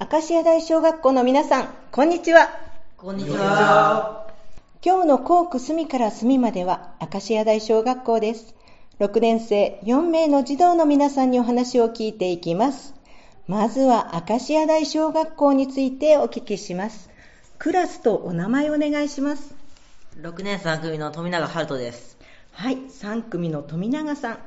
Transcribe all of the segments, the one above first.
明石屋大小学校の皆さん、こんにちは。こんにちは。今日の校区隅から隅までは、明石屋大小学校です。6年生4名の児童の皆さんにお話を聞いていきます。まずは、明石屋大小学校についてお聞きします。クラスとお名前お願いします。6年3組の富永春人です。はい、3組の富永さん。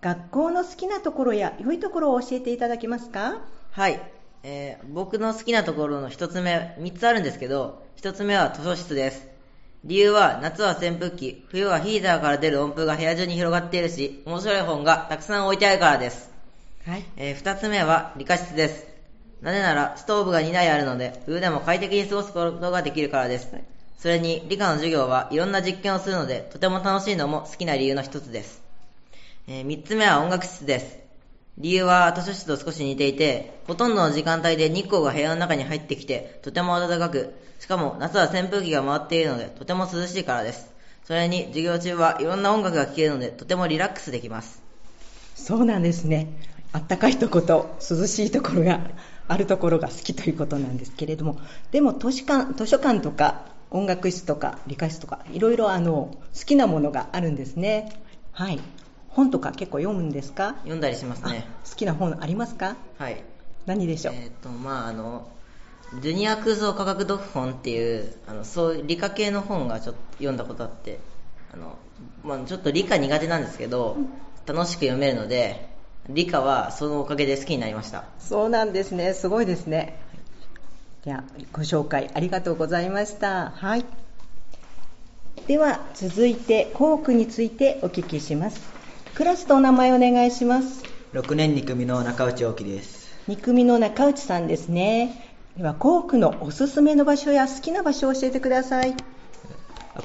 学校の好きなところや良いところを教えていただけますか？はい、えー、僕の好きなところの1つ目、3つあるんですけど、1つ目は図書室です。理由は、夏は扇風機、冬はヒーターから出る温風が部屋中に広がっているし、面白い本がたくさん置いてあるからです。はい。えー、2つ目は理科室です。なぜなら、ストーブが2台あるので、冬でも快適に過ごすことができるからです。それに、理科の授業はいろんな実験をするので、とても楽しいのも好きな理由の一つです。えー、3つ目は音楽室です。理由は図書室と少し似ていて、ほとんどの時間帯で日光が部屋の中に入ってきて、とても暖かく、しかも夏は扇風機が回っているので、とても涼しいからです。それに、授業中はいろんな音楽が聴けるので、とてもリラックスできます。そうなんですね。あったかいとこと涼しいところがあるところが好きということなんですけれども、でも図書館図書館とか音楽室とか理科室とか、いろいろあの好きなものがあるんですね。はい。本とか結構読むんですか？読んだりしますね。好きな本ありますか？はい。何でしょう？えっ、とまああのジュニア空想科学読本っていうあのそう理科系の本がちょっと読んだことあってあの、まあ、ちょっと理科苦手なんですけど、楽しく読めるので理科はそのおかげで好きになりました。そうなんですね。すごいですね。ではご紹介ありがとうございました。はい。では続いて校区についてお聞きしますクラスとお名前お願いします。6年2組の中内大樹です。2組の中内さんですね。では校区のおすすめの場所や好きな場所を教えてください。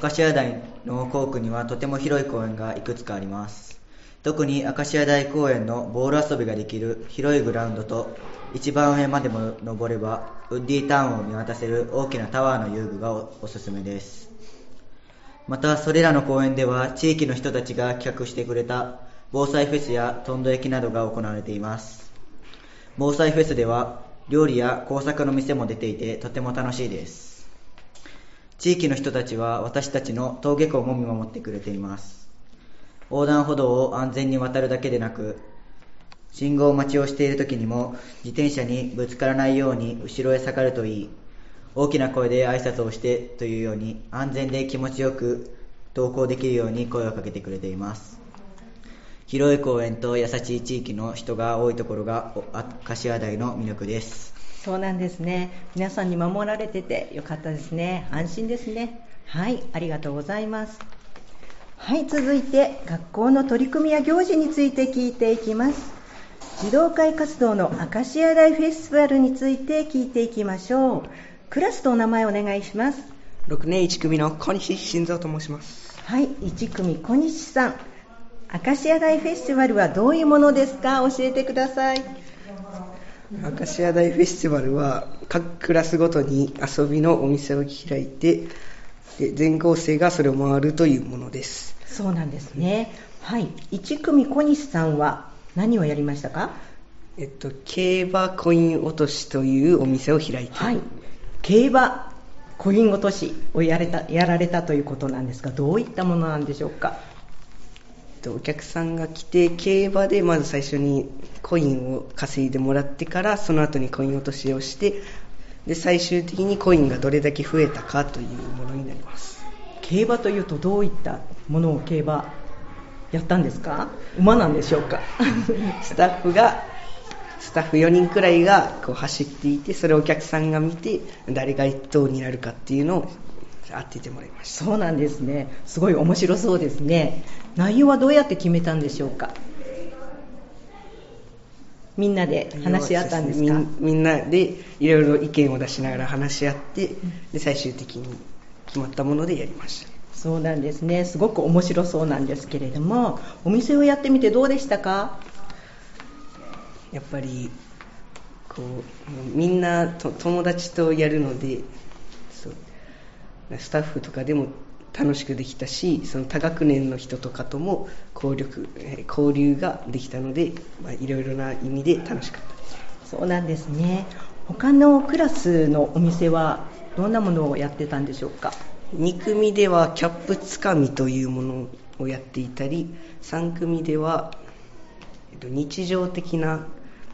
明石家大の校区にはとても広い公園がいくつかあります。特に明石家大公園のボール遊びができる広いグラウンドと一番上までも登ればウッディタウンを見渡せる大きなタワーの遊具がおすすめです。またそれらの公園では地域の人たちが企画してくれた防災フェスやトンド焼きなどが行われています。防災フェスでは料理や工作の店も出ていてとても楽しいです。地域の人たちは私たちの登下校も見守ってくれています。横断歩道を安全に渡るだけでなく信号待ちをしている時にも自転車にぶつからないように後ろへ下がるといい。大きな声で挨拶をしてというように安全で気持ちよく登校できるように声をかけてくれています。広い公園と優しい地域の人が多いところが柏台の魅力です。そうなんですね。皆さんに守られててよかったですね。安心ですね。はいありがとうございます。はい続いて学校の取り組みや行事について聞いていきます。児童会活動の明石家大フェスティバルについて聞いていきましょう。クラスとお名前お願いします。6年1組の小西晋三と申します。はい1組小西さん明石家大フェスティバルはどういうものですか？教えてください。明石家大フェスティバルは各クラスごとに遊びのお店を開いてで全校生がそれを回るというものです。そうなんですね。はい。1組小西さんは何をやりましたか？えっと、競馬コイン落としというお店を開いて、はい、競馬コイン落としをやれたやられたということなんですがどういったものなんでしょうか？お客さんが来て競馬でまず最初にコインを稼いでもらってからその後にコイン落としをしてで最終的にコインがどれだけ増えたかというものになります。競馬というとどういったものを競馬やったんですか？馬なんでしょうか？スタッフがスタッフ4人くらいがこう走っていてそれをお客さんが見て誰が1等になるかっていうのを当ててもらいました。そうなんですね。すごい面白そうですね。内容はどうやって決めたんでしょうか？みんなで話し合ったんですか？みんなでいろいろ意見を出しながら話し合ってで最終的に決まったものでやりました。そうなんですね。すごく面白そうなんですけれどもお店をやってみてどうでしたか？やっぱりこうみんなと友達とやるのでスタッフとかでも楽しくできたしその多学年の人とかとも交流交流ができたので、まあ、いろいろな意味で楽しかった。ですそうなんですね。他のクラスのお店はどんなものをやってたんでしょうか？2組ではキャップつかみというものをやっていたり3組ではえっと日常的な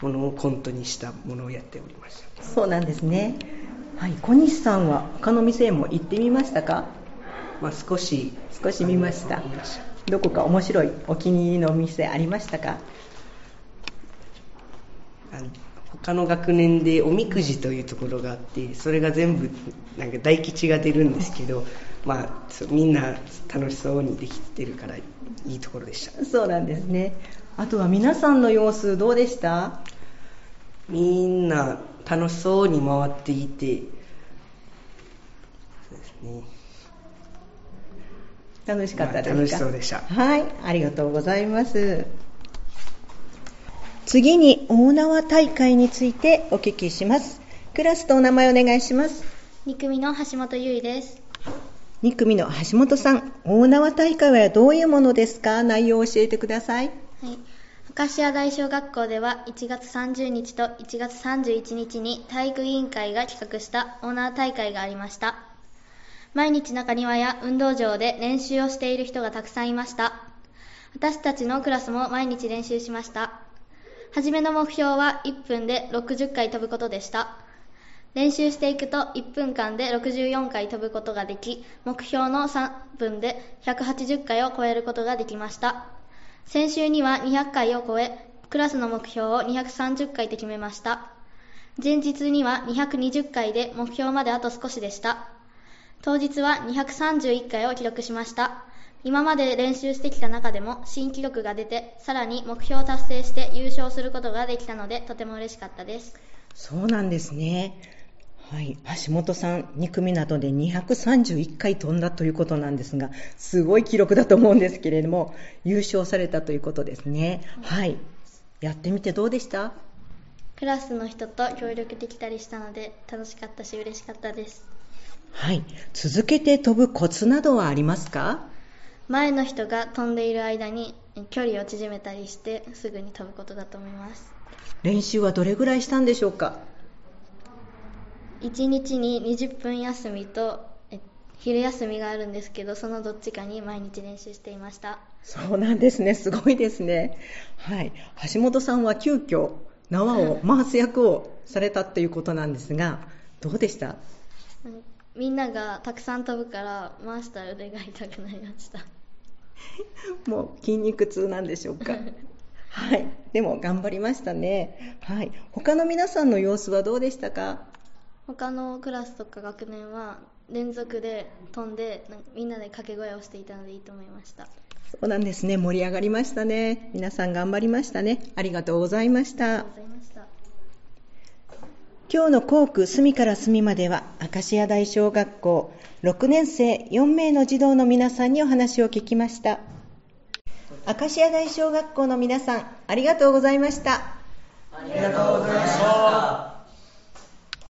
ものをコントにしたものをやっておりました。そうなんですねはい小西さんは他の店も行ってみましたか？まあ、少し。少し見ました。どこか面白いお気に入りのお店ありましたか？あの他の学年でおみくじというところがあってそれが全部なんか大吉が出るんですけど、まあ、みんな楽しそうにできてるからいいところでした。そうなんですね。あとは皆さんの様子どうでした？みんな楽しそうに回っていて。そうですね。楽しかったですか、まあ楽しそうでした。はいありがとうございます。次に大縄大会についてお聞きします。クラスとお名前お願いします。2組の橋本優衣です。2組の橋本さん大縄大会はどういうものですか？内容を教えてください。はい。アカシア大小学校では1月30日と1月31日に体育委員会が企画したオーナー大会がありました。毎日中庭や運動場で練習をしている人がたくさんいました。私たちのクラスも毎日練習しました。初めの目標は1分で60回飛ぶことでした。練習していくと1分間で64回飛ぶことができ、目標の3分で180回を超えることができました。先週には200回を超え、クラスの目標を230回と決めました。前日には220回で目標まであと少しでした。当日は231回を記録しました。今まで練習してきた中でも新記録が出て、さらに目標を達成して優勝することができたので、とても嬉しかったです。そうなんですねはい、橋本さん2組などで231回飛んだということなんですがすごい記録だと思うんですけれども優勝されたということですね。はい。やってみてどうでした？クラスの人と協力できたりしたので、楽しかったし嬉しかったです。はい。続けて飛ぶコツなどはありますか？前の人が飛んでいる間にえ距離を縮めたりしてすぐに飛ぶことだと思います。練習はどれぐらいしたんでしょうか？1日に20分休みとえ昼休みがあるんですけどそのどっちかに毎日練習していました。そうなんですね。すごいですね。はい。橋本さんは急遽縄を回す役をされたっていうことなんですがどうでした？うんみんながたくさん飛ぶから回したら腕が痛くなりました。もう筋肉痛なんでしょうか。はい。でも頑張りましたね。はい。他の皆さんの様子はどうでしたか？他のクラスとか学年は連続で飛んでみんなで掛け声をしていたのでいいと思いました。そうなんですね。盛り上がりましたね。皆さん頑張りましたね。ありがとうございました。ありがとうございました。今日の校区隅から隅までは明石家大小学校6年生4名の児童の皆さんにお話を聞きました。明石家大小学校の皆さんありがとうございました。ありがとうございました。